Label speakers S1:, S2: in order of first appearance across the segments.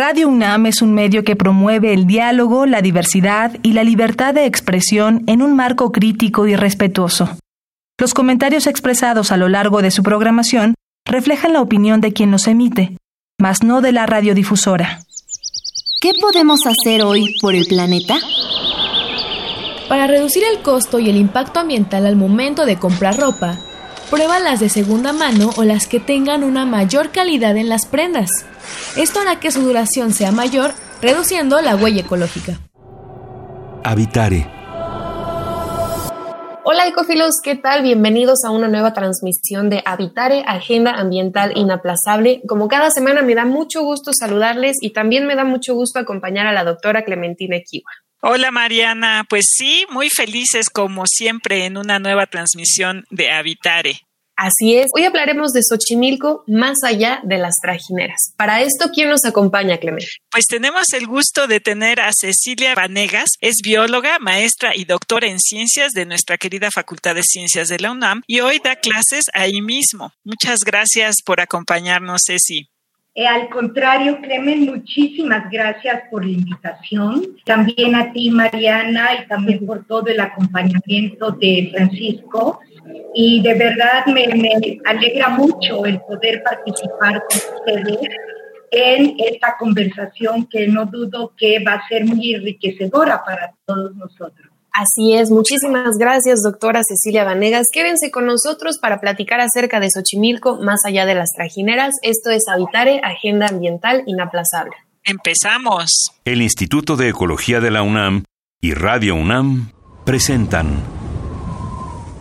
S1: Radio UNAM es un medio que promueve el diálogo, la diversidad y la libertad de expresión en un marco crítico y respetuoso. Los comentarios expresados a lo largo de su programación reflejan la opinión de quien los emite, mas no de la radiodifusora.
S2: ¿Qué podemos hacer hoy por el planeta?
S3: Para reducir el costo y el impacto ambiental al momento de comprar ropa, prueba las de segunda mano o las que tengan una mayor calidad en las prendas. Esto hará que su duración sea mayor, reduciendo la huella ecológica.
S4: Habitare.
S5: Hola ecofilos, ¿qué tal? Bienvenidos a una nueva transmisión de Habitare, Agenda Ambiental Inaplazable. Como cada semana me da mucho gusto saludarles y también me da mucho gusto acompañar a la doctora Clementina Equiwa.
S6: Hola Mariana, pues sí, muy felices como siempre en una nueva transmisión de Habitare.
S5: Así es, hoy hablaremos de Xochimilco más allá de las trajineras. Para esto, ¿quién nos acompaña, Clemente?
S6: Pues tenemos el gusto de tener a Cecilia Vanegas, es bióloga, maestra y doctora en ciencias de nuestra querida Facultad de Ciencias de la UNAM y hoy da clases ahí mismo. Muchas gracias por acompañarnos, Ceci.
S7: Eh, al contrario, Clemen, muchísimas gracias por la invitación. También a ti, Mariana, y también por todo el acompañamiento de Francisco y de verdad me, alegra mucho el poder participar con ustedes en esta conversación que no dudo que va a ser muy enriquecedora para todos nosotros.
S5: Así es, muchísimas gracias, doctora Cecilia Vanegas. Quédense con nosotros para platicar acerca de Xochimilco más allá de las trajineras. Esto es Habitare, Agenda Ambiental Inaplazable.
S6: Empezamos.
S4: El Instituto de Ecología de la UNAM y Radio UNAM presentan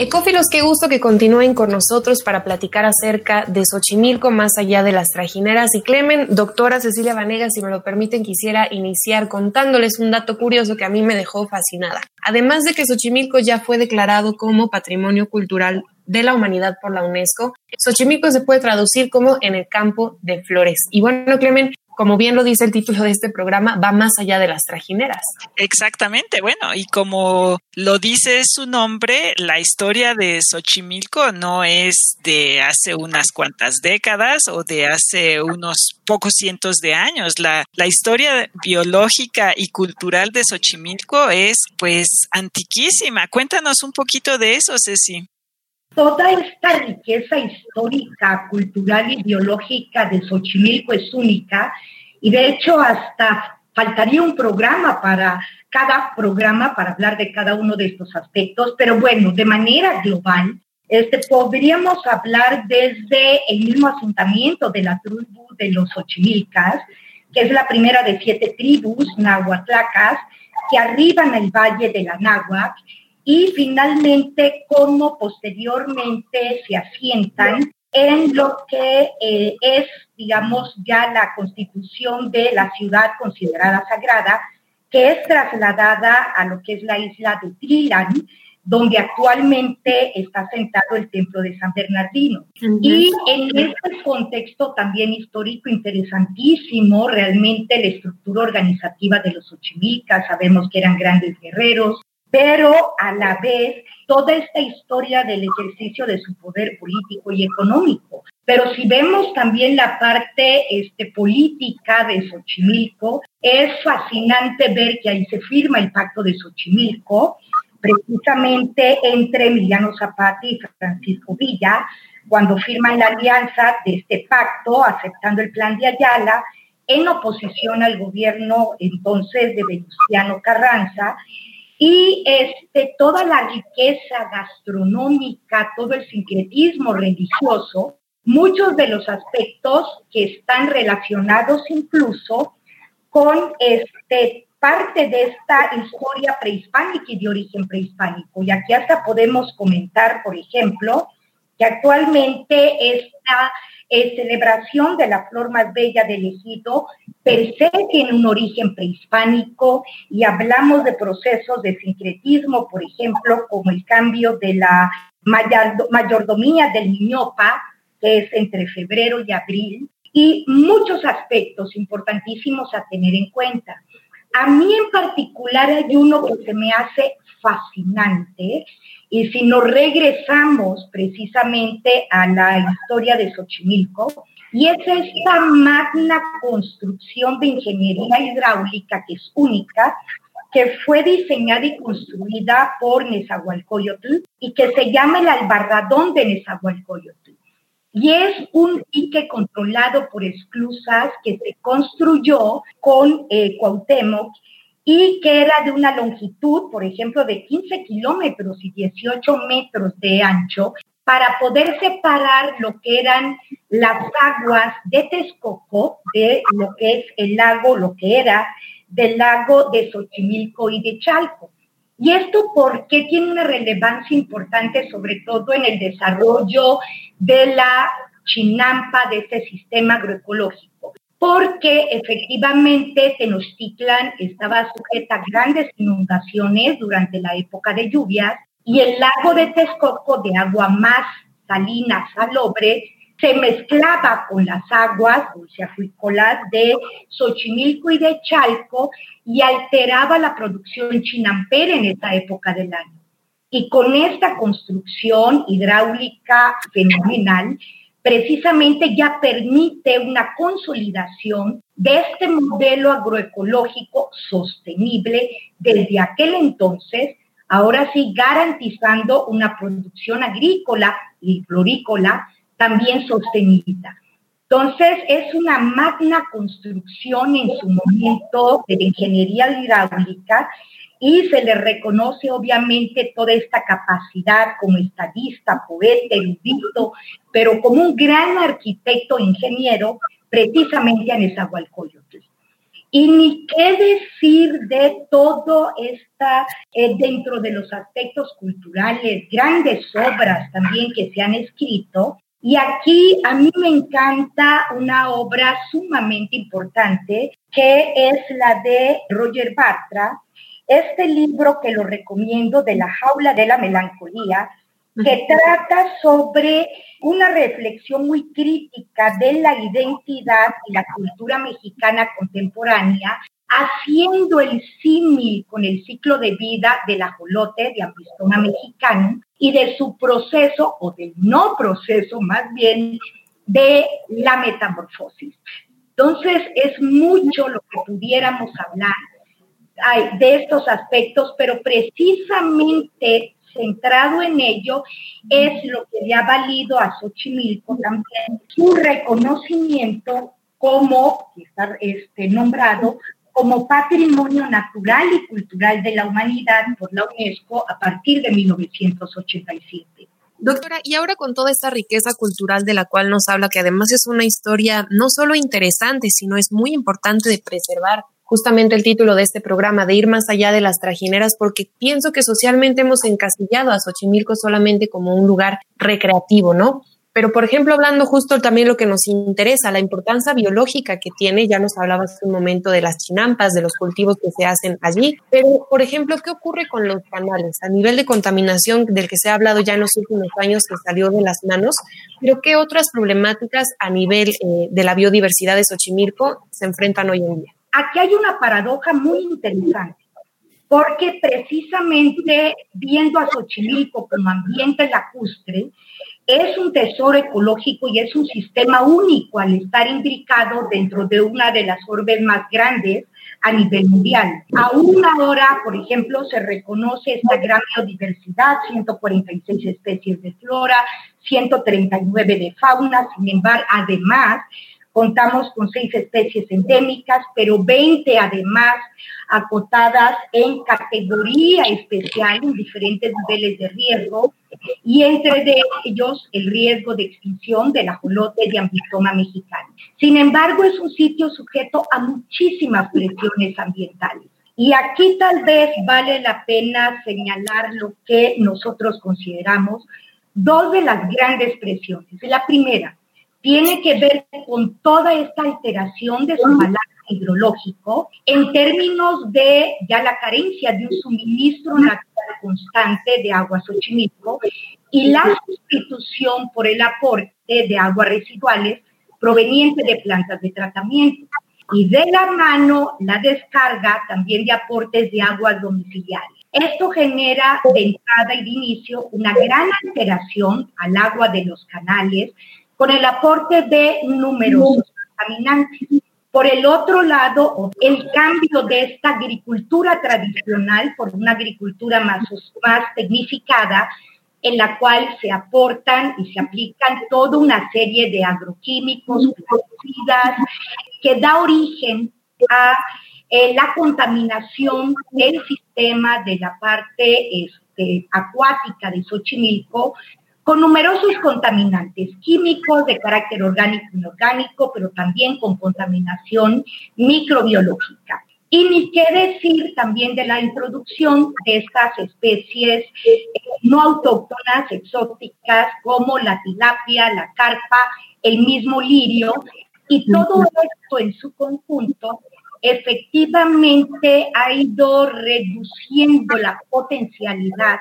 S5: Ecófilos, qué gusto que continúen con nosotros para platicar acerca de Xochimilco más allá de las trajineras. Y Clemen, doctora Cecilia Vanegas, si me lo permiten, quisiera iniciar contándoles un dato curioso que a mí me dejó fascinada. Además de que Xochimilco ya fue declarado como Patrimonio Cultural de la Humanidad por la UNESCO, Xochimilco se puede traducir como en el campo de flores. Y bueno, Clemen, como bien lo dice el título de este programa, va más allá de las trajineras.
S6: Exactamente, bueno, y como lo dice su nombre, la historia de Xochimilco no es de hace unas cuantas décadas o de hace unos pocos cientos de años. La, historia biológica y cultural de Xochimilco es pues antiquísima. Cuéntanos un poquito de eso, Ceci
S7: toda esta riqueza histórica, cultural y biológica de Xochimilco es única y de hecho hasta faltaría un programa para cada programa para hablar de cada uno de estos aspectos, pero bueno, de manera global, este, podríamos hablar desde el mismo asentamiento de la tribu de los Xochimilcas, que es la primera de siete tribus nahuatlacas que arriban el valle de la Náhuac y finalmente cómo posteriormente se asientan en lo que eh, es, digamos, ya la constitución de la ciudad considerada sagrada, que es trasladada a lo que es la isla de Trilan, donde actualmente está sentado el templo de San Bernardino. Y en este contexto también histórico interesantísimo, realmente la estructura organizativa de los Ochimilcas, sabemos que eran grandes guerreros, pero a la vez toda esta historia del ejercicio de su poder político y económico. Pero si vemos también la parte este, política de Xochimilco, es fascinante ver que ahí se firma el pacto de Xochimilco, precisamente entre Emiliano Zapata y Francisco Villa, cuando firman la alianza de este pacto, aceptando el plan de Ayala, en oposición al gobierno entonces de Venustiano Carranza, y este, toda la riqueza gastronómica, todo el sincretismo religioso, muchos de los aspectos que están relacionados incluso con este, parte de esta historia prehispánica y de origen prehispánico. Y aquí hasta podemos comentar, por ejemplo, que actualmente esta eh, celebración de la flor más bella del ejido per se tiene un origen prehispánico y hablamos de procesos de sincretismo, por ejemplo, como el cambio de la mayordomía del niñopa, que es entre febrero y abril, y muchos aspectos importantísimos a tener en cuenta. A mí en particular hay uno que se me hace fascinante y si nos regresamos precisamente a la historia de Xochimilco, y es esta magna construcción de ingeniería hidráulica que es única, que fue diseñada y construida por Nezahualcóyotl y que se llama el Albarradón de Nezahualcóyotl. Y es un dique controlado por esclusas que se construyó con eh, Cuauhtémoc y que era de una longitud, por ejemplo, de 15 kilómetros y 18 metros de ancho, para poder separar lo que eran las aguas de Texcoco, de lo que es el lago, lo que era del lago de Xochimilco y de Chalco. Y esto porque tiene una relevancia importante, sobre todo en el desarrollo de la chinampa, de este sistema agroecológico porque efectivamente Tenochtitlan estaba sujeta a grandes inundaciones durante la época de lluvias y el lago de Texcoco, de agua más salina, salobre, se mezclaba con las aguas dulceacuícolas de Xochimilco y de Chalco y alteraba la producción chinampera en esa época del año. Y con esta construcción hidráulica fenomenal, precisamente ya permite una consolidación de este modelo agroecológico sostenible desde aquel entonces, ahora sí garantizando una producción agrícola y florícola también sostenible. Entonces, es una magna construcción en su momento de ingeniería hidráulica y se le reconoce obviamente toda esta capacidad como estadista, poeta, erudito, pero como un gran arquitecto ingeniero, precisamente a Nezahualcóyotl. Y ni qué decir de todo esta, eh, dentro de los aspectos culturales, grandes obras también que se han escrito. Y aquí a mí me encanta una obra sumamente importante, que es la de Roger Bartra, este libro que lo recomiendo de la jaula de la melancolía, que trata sobre una reflexión muy crítica de la identidad y la cultura mexicana contemporánea, haciendo el símil con el ciclo de vida del ajolote de Ambristoma mexicano y de su proceso, o del no proceso más bien, de la metamorfosis. Entonces, es mucho lo que pudiéramos hablar de estos aspectos, pero precisamente centrado en ello es lo que le ha valido a Xochimilco también su reconocimiento como, está este, nombrado, como Patrimonio Natural y Cultural de la Humanidad por la UNESCO a partir de 1987.
S5: Doctora, y ahora con toda esta riqueza cultural de la cual nos habla, que además es una historia no solo interesante, sino es muy importante de preservar, justamente el título de este programa, de ir más allá de las trajineras, porque pienso que socialmente hemos encasillado a Xochimilco solamente como un lugar recreativo, ¿no? Pero, por ejemplo, hablando justo también lo que nos interesa, la importancia biológica que tiene, ya nos hablaba hace un momento de las chinampas, de los cultivos que se hacen allí, pero, por ejemplo, ¿qué ocurre con los canales? A nivel de contaminación del que se ha hablado ya en los últimos años que salió de las manos, pero ¿qué otras problemáticas a nivel eh, de la biodiversidad de Xochimilco se enfrentan hoy en día?
S7: Aquí hay una paradoja muy interesante, porque precisamente viendo a Xochimilco como ambiente lacustre, es un tesoro ecológico y es un sistema único al estar imbricado dentro de una de las orbes más grandes a nivel mundial. Aún ahora, por ejemplo, se reconoce esta gran biodiversidad, 146 especies de flora, 139 de fauna, sin embargo, además, Contamos con seis especies endémicas, pero 20 además acotadas en categoría especial en diferentes niveles de riesgo y entre ellos el riesgo de extinción del ajolote de ambistoma mexicano. Sin embargo, es un sitio sujeto a muchísimas presiones ambientales. Y aquí tal vez vale la pena señalar lo que nosotros consideramos dos de las grandes presiones. La primera tiene que ver con toda esta alteración de su balance hidrológico en términos de ya la carencia de un suministro natural constante de agua Xochimilco y la sustitución por el aporte de aguas residuales proveniente de plantas de tratamiento y de la mano la descarga también de aportes de aguas domiciliarias. Esto genera de entrada y de inicio una gran alteración al agua de los canales con el aporte de numerosos contaminantes. Por el otro lado, el cambio de esta agricultura tradicional por una agricultura más, más tecnificada, en la cual se aportan y se aplican toda una serie de agroquímicos, plaguicidas, que da origen a eh, la contaminación del sistema de la parte este, acuática de Xochimilco con numerosos contaminantes químicos de carácter orgánico y inorgánico, pero también con contaminación microbiológica. Y ni qué decir también de la introducción de estas especies eh, no autóctonas, exóticas, como la tilapia, la carpa, el mismo lirio, y todo esto en su conjunto efectivamente ha ido reduciendo la potencialidad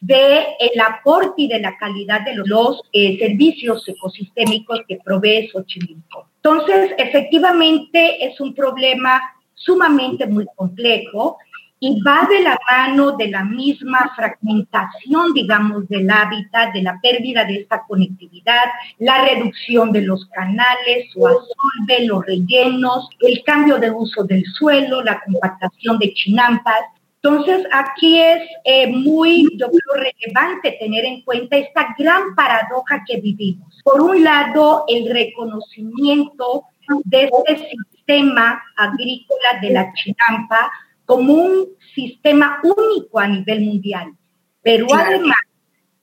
S7: de el aporte y de la calidad de los eh, servicios ecosistémicos que provee Xochimilco. Entonces, efectivamente es un problema sumamente muy complejo y va de la mano de la misma fragmentación, digamos, del hábitat, de la pérdida de esta conectividad, la reducción de los canales, su asolve, los rellenos, el cambio de uso del suelo, la compactación de chinampas, entonces, aquí es eh, muy, yo creo, relevante tener en cuenta esta gran paradoja que vivimos. Por un lado, el reconocimiento de este sistema agrícola de la chinampa como un sistema único a nivel mundial, pero además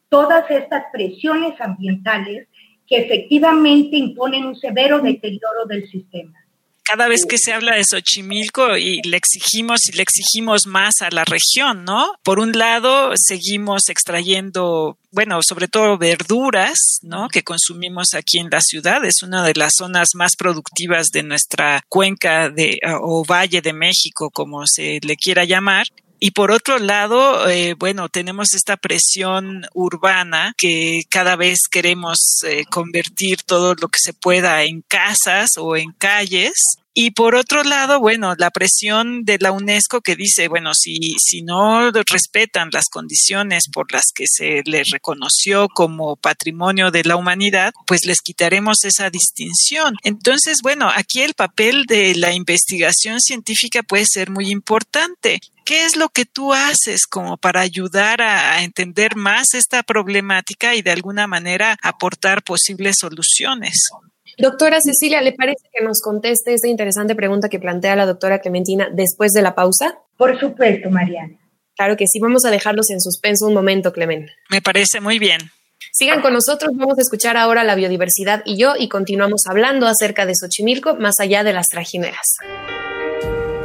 S7: todas estas presiones ambientales que efectivamente imponen un severo deterioro del sistema
S6: cada vez que se habla de Xochimilco y le exigimos y le exigimos más a la región, ¿no? Por un lado, seguimos extrayendo, bueno, sobre todo verduras, ¿no? Que consumimos aquí en la ciudad. Es una de las zonas más productivas de nuestra cuenca de, o valle de México, como se le quiera llamar. Y por otro lado, eh, bueno, tenemos esta presión urbana que cada vez queremos eh, convertir todo lo que se pueda en casas o en calles. Y por otro lado, bueno, la presión de la UNESCO que dice, bueno, si, si no respetan las condiciones por las que se les reconoció como patrimonio de la humanidad, pues les quitaremos esa distinción. Entonces, bueno, aquí el papel de la investigación científica puede ser muy importante. ¿Qué es lo que tú haces como para ayudar a, entender más esta problemática y de alguna manera aportar posibles soluciones?
S5: Doctora Cecilia, ¿le parece que nos conteste esta interesante pregunta que plantea la doctora Clementina después de la pausa?
S7: Por supuesto, Mariana.
S5: Claro que sí, vamos a dejarlos en suspenso un momento, Clemen.
S6: Me parece muy bien.
S5: Sigan con nosotros, vamos a escuchar ahora la biodiversidad y yo y continuamos hablando acerca de Xochimilco más allá de las trajineras.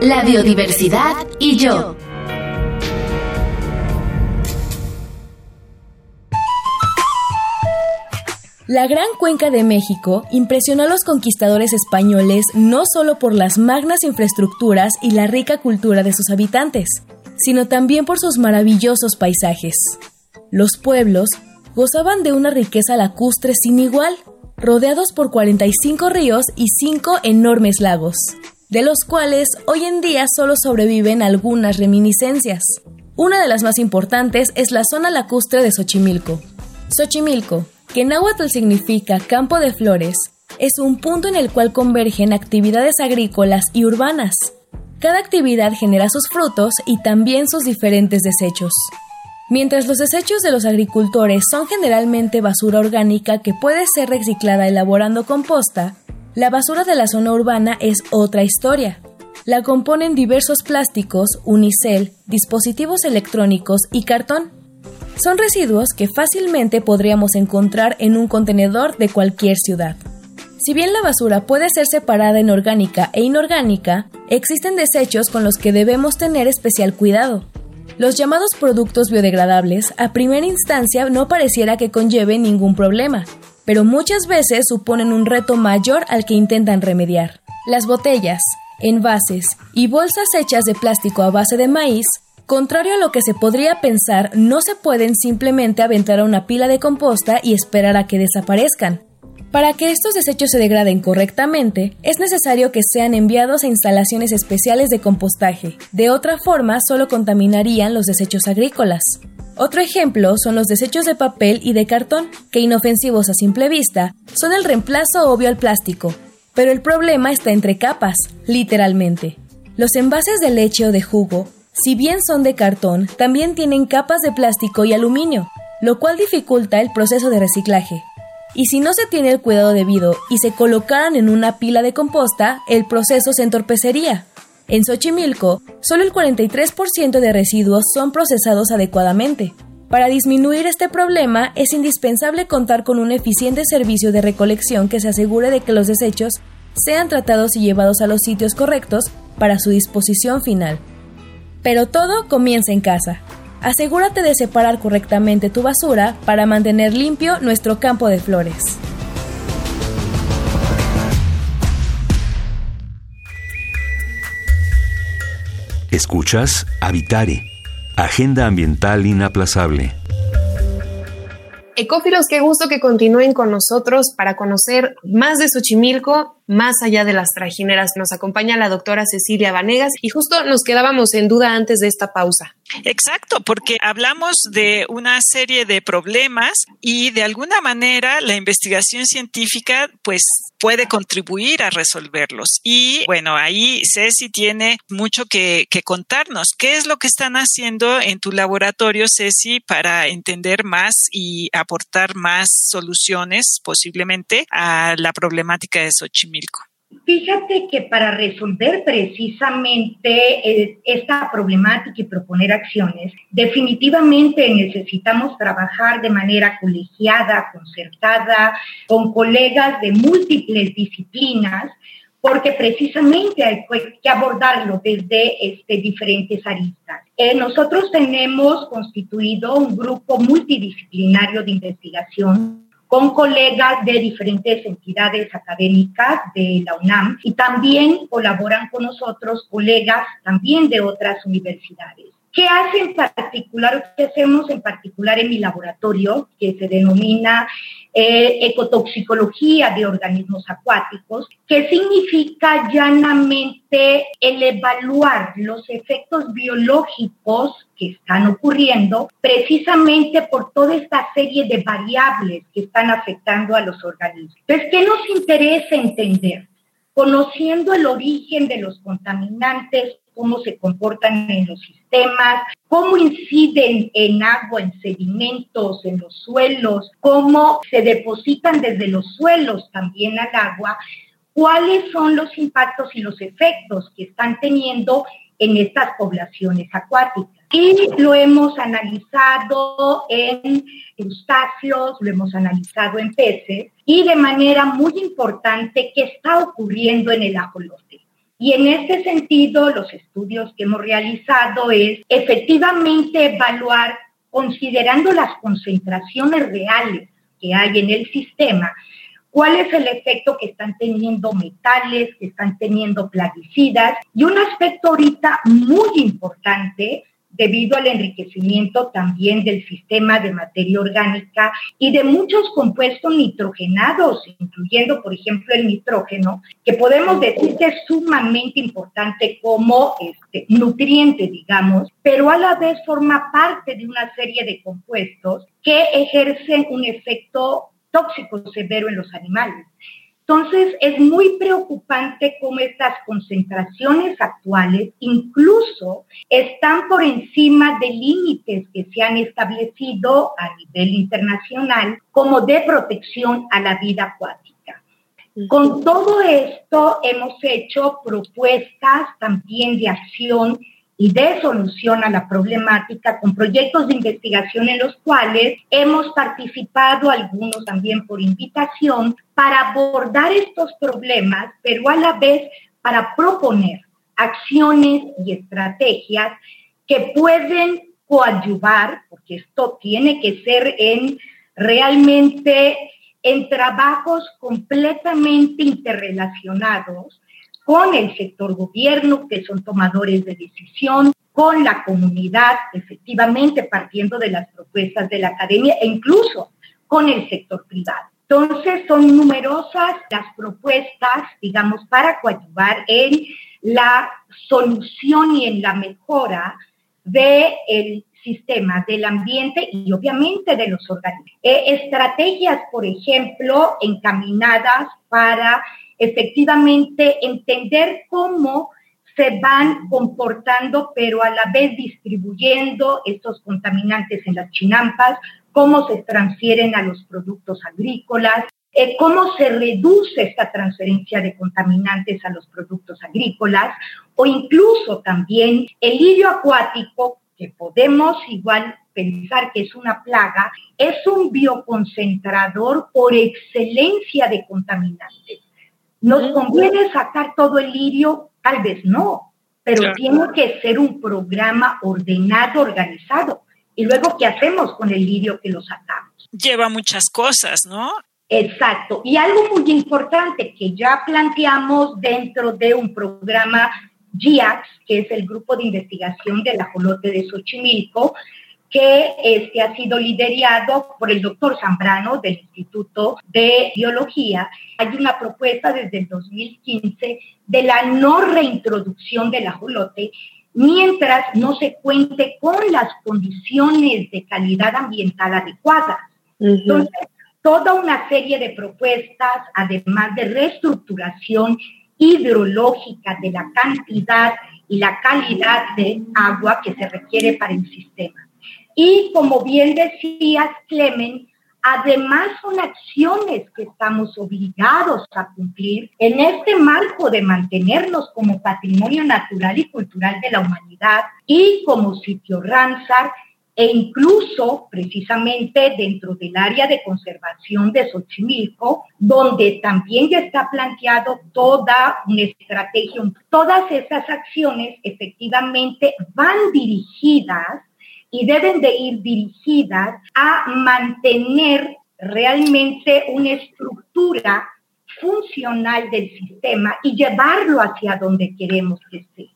S2: La biodiversidad y yo.
S3: La Gran Cuenca de México impresionó a los conquistadores españoles no solo por las magnas infraestructuras y la rica cultura de sus habitantes, sino también por sus maravillosos paisajes. Los pueblos gozaban de una riqueza lacustre sin igual, rodeados por 45 ríos y 5 enormes lagos de los cuales hoy en día solo sobreviven algunas reminiscencias. Una de las más importantes es la zona lacustre de Xochimilco. Xochimilco, que en náhuatl significa campo de flores, es un punto en el cual convergen actividades agrícolas y urbanas. Cada actividad genera sus frutos y también sus diferentes desechos. Mientras los desechos de los agricultores son generalmente basura orgánica que puede ser reciclada elaborando composta, la basura de la zona urbana es otra historia. La componen diversos plásticos, unicel, dispositivos electrónicos y cartón. Son residuos que fácilmente podríamos encontrar en un contenedor de cualquier ciudad. Si bien la basura puede ser separada en orgánica e inorgánica, existen desechos con los que debemos tener especial cuidado. Los llamados productos biodegradables a primera instancia no pareciera que conlleven ningún problema, pero muchas veces suponen un reto mayor al que intentan remediar. Las botellas, envases y bolsas hechas de plástico a base de maíz, contrario a lo que se podría pensar, no se pueden simplemente aventar a una pila de composta y esperar a que desaparezcan. Para que estos desechos se degraden correctamente, es necesario que sean enviados a instalaciones especiales de compostaje. De otra forma, solo contaminarían los desechos agrícolas. Otro ejemplo son los desechos de papel y de cartón, que inofensivos a simple vista, son el reemplazo obvio al plástico. Pero el problema está entre capas, literalmente. Los envases de leche o de jugo, si bien son de cartón, también tienen capas de plástico y aluminio, lo cual dificulta el proceso de reciclaje. Y si no se tiene el cuidado debido y se colocaran en una pila de composta, el proceso se entorpecería. En Xochimilco, solo el 43% de residuos son procesados adecuadamente. Para disminuir este problema es indispensable contar con un eficiente servicio de recolección que se asegure de que los desechos sean tratados y llevados a los sitios correctos para su disposición final. Pero todo comienza en casa. Asegúrate de separar correctamente tu basura para mantener limpio nuestro campo de flores.
S4: Escuchas Habitare, Agenda Ambiental Inaplazable.
S5: Ecófilos, qué gusto que continúen con nosotros para conocer más de Xochimilco más allá de las trajineras. Nos acompaña la doctora Cecilia Vanegas y justo nos quedábamos en duda antes de esta pausa.
S6: Exacto, porque hablamos de una serie de problemas y de alguna manera la investigación científica pues puede contribuir a resolverlos. Y bueno, ahí Ceci tiene mucho que, que contarnos. ¿Qué es lo que están haciendo en tu laboratorio, Ceci, para entender más y aportar más soluciones posiblemente a la problemática de Xochimilco?
S7: Fíjate que para resolver precisamente esta problemática y proponer acciones, definitivamente necesitamos trabajar de manera colegiada, concertada, con colegas de múltiples disciplinas, porque precisamente hay que abordarlo desde este, diferentes aristas. Eh, nosotros tenemos constituido un grupo multidisciplinario de investigación con colegas de diferentes entidades académicas de la UNAM y también colaboran con nosotros colegas también de otras universidades. ¿Qué hace en particular, qué hacemos en particular en mi laboratorio, que se denomina eh, ecotoxicología de organismos acuáticos, que significa llanamente el evaluar los efectos biológicos que están ocurriendo precisamente por toda esta serie de variables que están afectando a los organismos. Entonces, ¿qué nos interesa entender? Conociendo el origen de los contaminantes, cómo se comportan en los sistemas, cómo inciden en agua, en sedimentos, en los suelos, cómo se depositan desde los suelos también al agua, cuáles son los impactos y los efectos que están teniendo en estas poblaciones acuáticas. Y lo hemos analizado en crustáceos, lo hemos analizado en peces y de manera muy importante qué está ocurriendo en el ajolote. Y en este sentido, los estudios que hemos realizado es efectivamente evaluar, considerando las concentraciones reales que hay en el sistema, cuál es el efecto que están teniendo metales, que están teniendo plaguicidas. Y un aspecto ahorita muy importante debido al enriquecimiento también del sistema de materia orgánica y de muchos compuestos nitrogenados, incluyendo, por ejemplo, el nitrógeno, que podemos decir que es sumamente importante como este, nutriente, digamos, pero a la vez forma parte de una serie de compuestos que ejercen un efecto tóxico severo en los animales. Entonces, es muy preocupante cómo estas concentraciones actuales incluso están por encima de límites que se han establecido a nivel internacional como de protección a la vida acuática. Con todo esto hemos hecho propuestas también de acción y de solución a la problemática con proyectos de investigación en los cuales hemos participado, algunos también por invitación, para abordar estos problemas, pero a la vez para proponer acciones y estrategias que pueden coadyuvar, porque esto tiene que ser en realmente en trabajos completamente interrelacionados con el sector gobierno, que son tomadores de decisión, con la comunidad, efectivamente partiendo de las propuestas de la academia e incluso con el sector privado. Entonces, son numerosas las propuestas, digamos, para coadyuvar en la solución y en la mejora del sistema, del ambiente y obviamente de los organismos. Eh, estrategias, por ejemplo, encaminadas para efectivamente entender cómo se van comportando, pero a la vez distribuyendo estos contaminantes en las chinampas, cómo se transfieren a los productos agrícolas, eh, cómo se reduce esta transferencia de contaminantes a los productos agrícolas o incluso también el lirio acuático, que podemos igual pensar que es una plaga, es un bioconcentrador por excelencia de contaminantes. ¿Nos conviene sacar todo el lirio? Tal vez no, pero tiene que ser un programa ordenado, organizado. Y luego, ¿qué hacemos con el lirio que lo sacamos?
S6: Lleva muchas cosas, ¿no?
S7: Exacto. Y algo muy importante que ya planteamos dentro de un programa GIAX, que es el grupo de investigación del ajolote de Xochimilco, que este, ha sido liderado por el doctor Zambrano del Instituto de Biología. Hay una propuesta desde el 2015 de la no reintroducción del ajolote mientras no se cuente con las condiciones de calidad ambiental adecuadas. Entonces, toda una serie de propuestas, además de reestructuración hidrológica de la cantidad y la calidad de agua que se requiere para el sistema. Y como bien decías, Clemen, Además, son acciones que estamos obligados a cumplir en este marco de mantenernos como patrimonio natural y cultural de la humanidad y como sitio Ramsar e incluso precisamente dentro del área de conservación de Xochimilco, donde también ya está planteado toda una estrategia. Todas esas acciones efectivamente van dirigidas y deben de ir dirigidas a mantener realmente una estructura funcional del sistema y llevarlo hacia donde queremos que esté.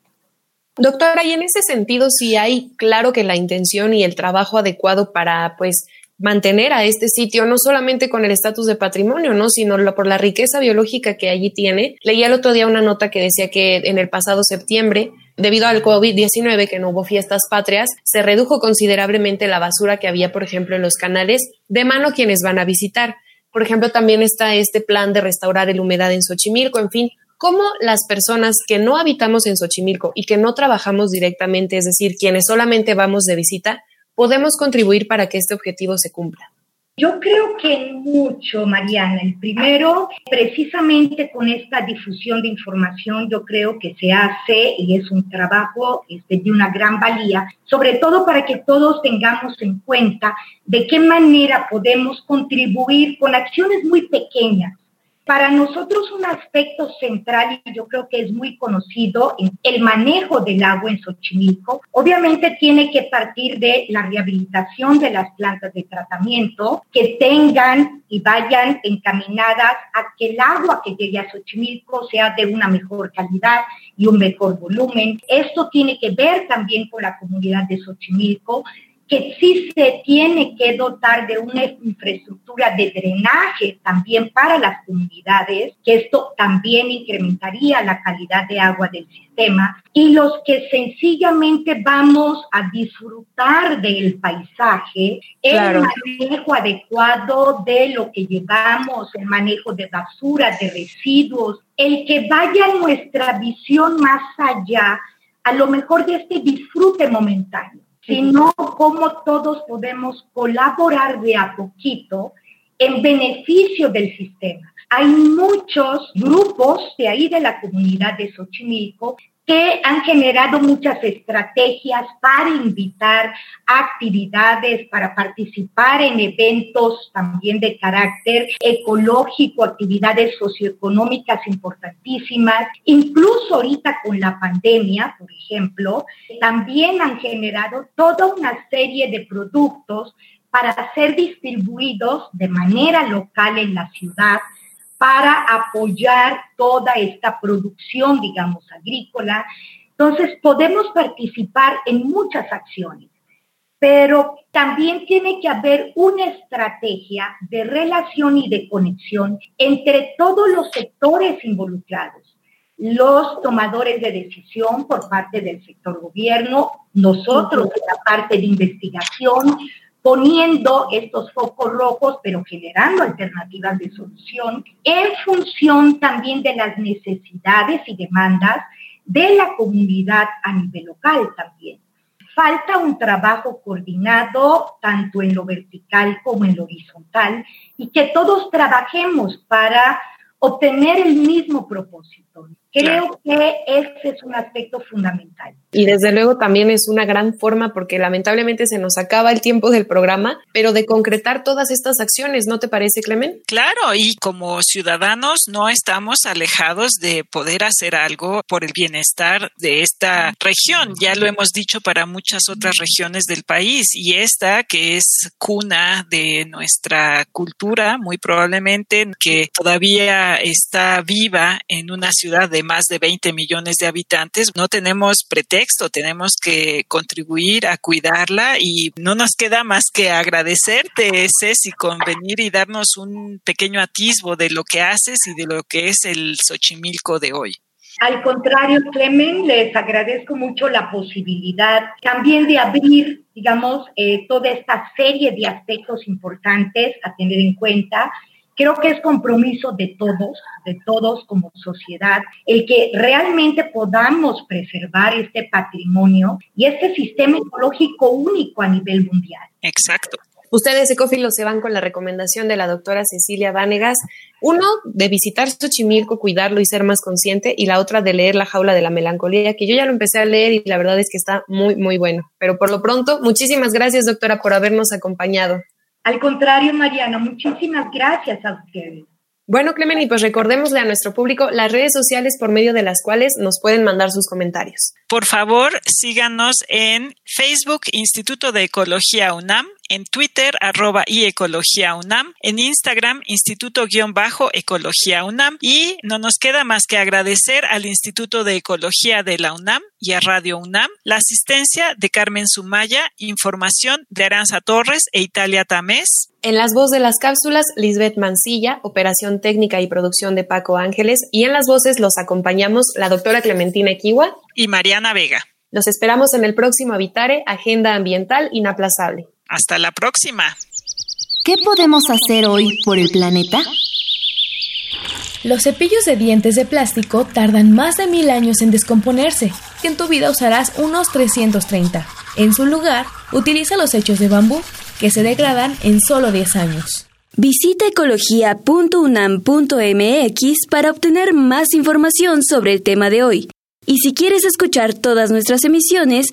S5: Doctora, y en ese sentido, sí hay claro que la intención y el trabajo adecuado para, pues, mantener a este sitio, no solamente con el estatus de patrimonio, ¿no? sino por la riqueza biológica que allí tiene. Leí el otro día una nota que decía que en el pasado septiembre, debido al COVID-19, que no hubo fiestas patrias, se redujo considerablemente la basura que había, por ejemplo, en los canales de mano quienes van a visitar. Por ejemplo, también está este plan de restaurar el humedad en Xochimilco, en fin, cómo las personas que no habitamos en Xochimilco y que no trabajamos directamente, es decir, quienes solamente vamos de visita, podemos contribuir para que este objetivo se cumpla?
S7: Yo creo que mucho, Mariana. El primero, precisamente con esta difusión de información, yo creo que se hace y es un trabajo este, de una gran valía, sobre todo para que todos tengamos en cuenta de qué manera podemos contribuir con acciones muy pequeñas para nosotros un aspecto central y yo creo que es muy conocido el manejo del agua en Xochimilco, obviamente tiene que partir de la rehabilitación de las plantas de tratamiento que tengan y vayan encaminadas a que el agua que llegue a Xochimilco sea de una mejor calidad y un mejor volumen. Esto tiene que ver también con la comunidad de Xochimilco que sí se tiene que dotar de una infraestructura de drenaje también para las comunidades, que esto también incrementaría la calidad de agua del sistema, y los que sencillamente vamos a disfrutar del paisaje, el manejo adecuado de lo que llevamos, el manejo de basura, de residuos, el que vaya nuestra visión más allá, a lo mejor de este disfrute momentáneo sino cómo todos podemos colaborar de a poquito en beneficio del sistema. Hay muchos grupos de ahí de la comunidad de Xochimilco que han generado muchas estrategias para invitar actividades, para participar en eventos también de carácter ecológico, actividades socioeconómicas importantísimas. Incluso ahorita con la pandemia, por ejemplo, también han generado toda una serie de productos para ser distribuidos de manera local en la ciudad para apoyar toda esta producción, digamos, agrícola. Entonces, podemos participar en muchas acciones, pero también tiene que haber una estrategia de relación y de conexión entre todos los sectores involucrados, los tomadores de decisión por parte del sector gobierno, nosotros en la parte de investigación, poniendo estos focos rojos, pero generando alternativas de solución en función también de las necesidades y demandas de la comunidad a nivel local también. Falta un trabajo coordinado tanto en lo vertical como en lo horizontal y que todos trabajemos para obtener el mismo propósito. Creo que ese es un aspecto fundamental.
S5: Y desde luego también es una gran forma porque lamentablemente se nos acaba el tiempo del programa, pero de concretar todas estas acciones, ¿no te parece, Clemen?
S6: Claro, y como ciudadanos no estamos alejados de poder hacer algo por el bienestar de esta región. Ya lo hemos dicho para muchas otras regiones del país y esta que es cuna de nuestra cultura, muy probablemente que todavía está viva en una ciudad de más de 20 millones de habitantes, no tenemos pretexto, tenemos que contribuir a cuidarla y no nos queda más que agradecerte, Ceci, con venir y darnos un pequeño atisbo de lo que haces y de lo que es el Xochimilco de hoy.
S7: Al contrario, Clemen, les agradezco mucho la posibilidad también de abrir, digamos, eh, toda esta serie de aspectos importantes a tener en cuenta Creo que es compromiso de todos, de todos como sociedad, el que realmente podamos preservar este patrimonio y este sistema ecológico único a nivel mundial.
S6: Exacto.
S5: Ustedes, ecófilos, se van con la recomendación de la doctora Cecilia Vanegas. Uno, de visitar Xochimilco, cuidarlo y ser más consciente, y la otra, de leer La jaula de la melancolía, que yo ya lo empecé a leer y la verdad es que está muy, muy bueno. Pero por lo pronto, muchísimas gracias, doctora, por habernos acompañado.
S7: Al contrario, Mariana, muchísimas gracias a ustedes.
S5: Bueno, Clemen, y pues recordémosle a nuestro público las redes sociales por medio de las cuales nos pueden mandar sus comentarios.
S6: Por favor, síganos en Facebook Instituto de Ecología UNAM, en Twitter, arroba y Ecología UNAM, en Instagram, Instituto-Ecología UNAM, y no nos queda más que agradecer al Instituto de Ecología de la UNAM y a Radio UNAM la asistencia de Carmen Sumaya, información de Aranza Torres e Italia Tamés.
S5: En las voces de las cápsulas, Lisbeth Mancilla, operación técnica y producción de Paco Ángeles, y en las voces los acompañamos la doctora Clementina Equiwa
S6: y Mariana Vega.
S5: Los esperamos en el próximo Habitare, Agenda Ambiental Inaplazable.
S6: Hasta la próxima.
S2: ¿Qué podemos hacer hoy por el planeta?
S3: Los cepillos de dientes de plástico tardan más de mil años en descomponerse, que en tu vida usarás unos 330. En su lugar, utiliza los hechos de bambú, que se degradan en solo 10 años.
S2: Visita ecología.unam.mx para obtener más información sobre el tema de hoy. Y si quieres escuchar todas nuestras emisiones,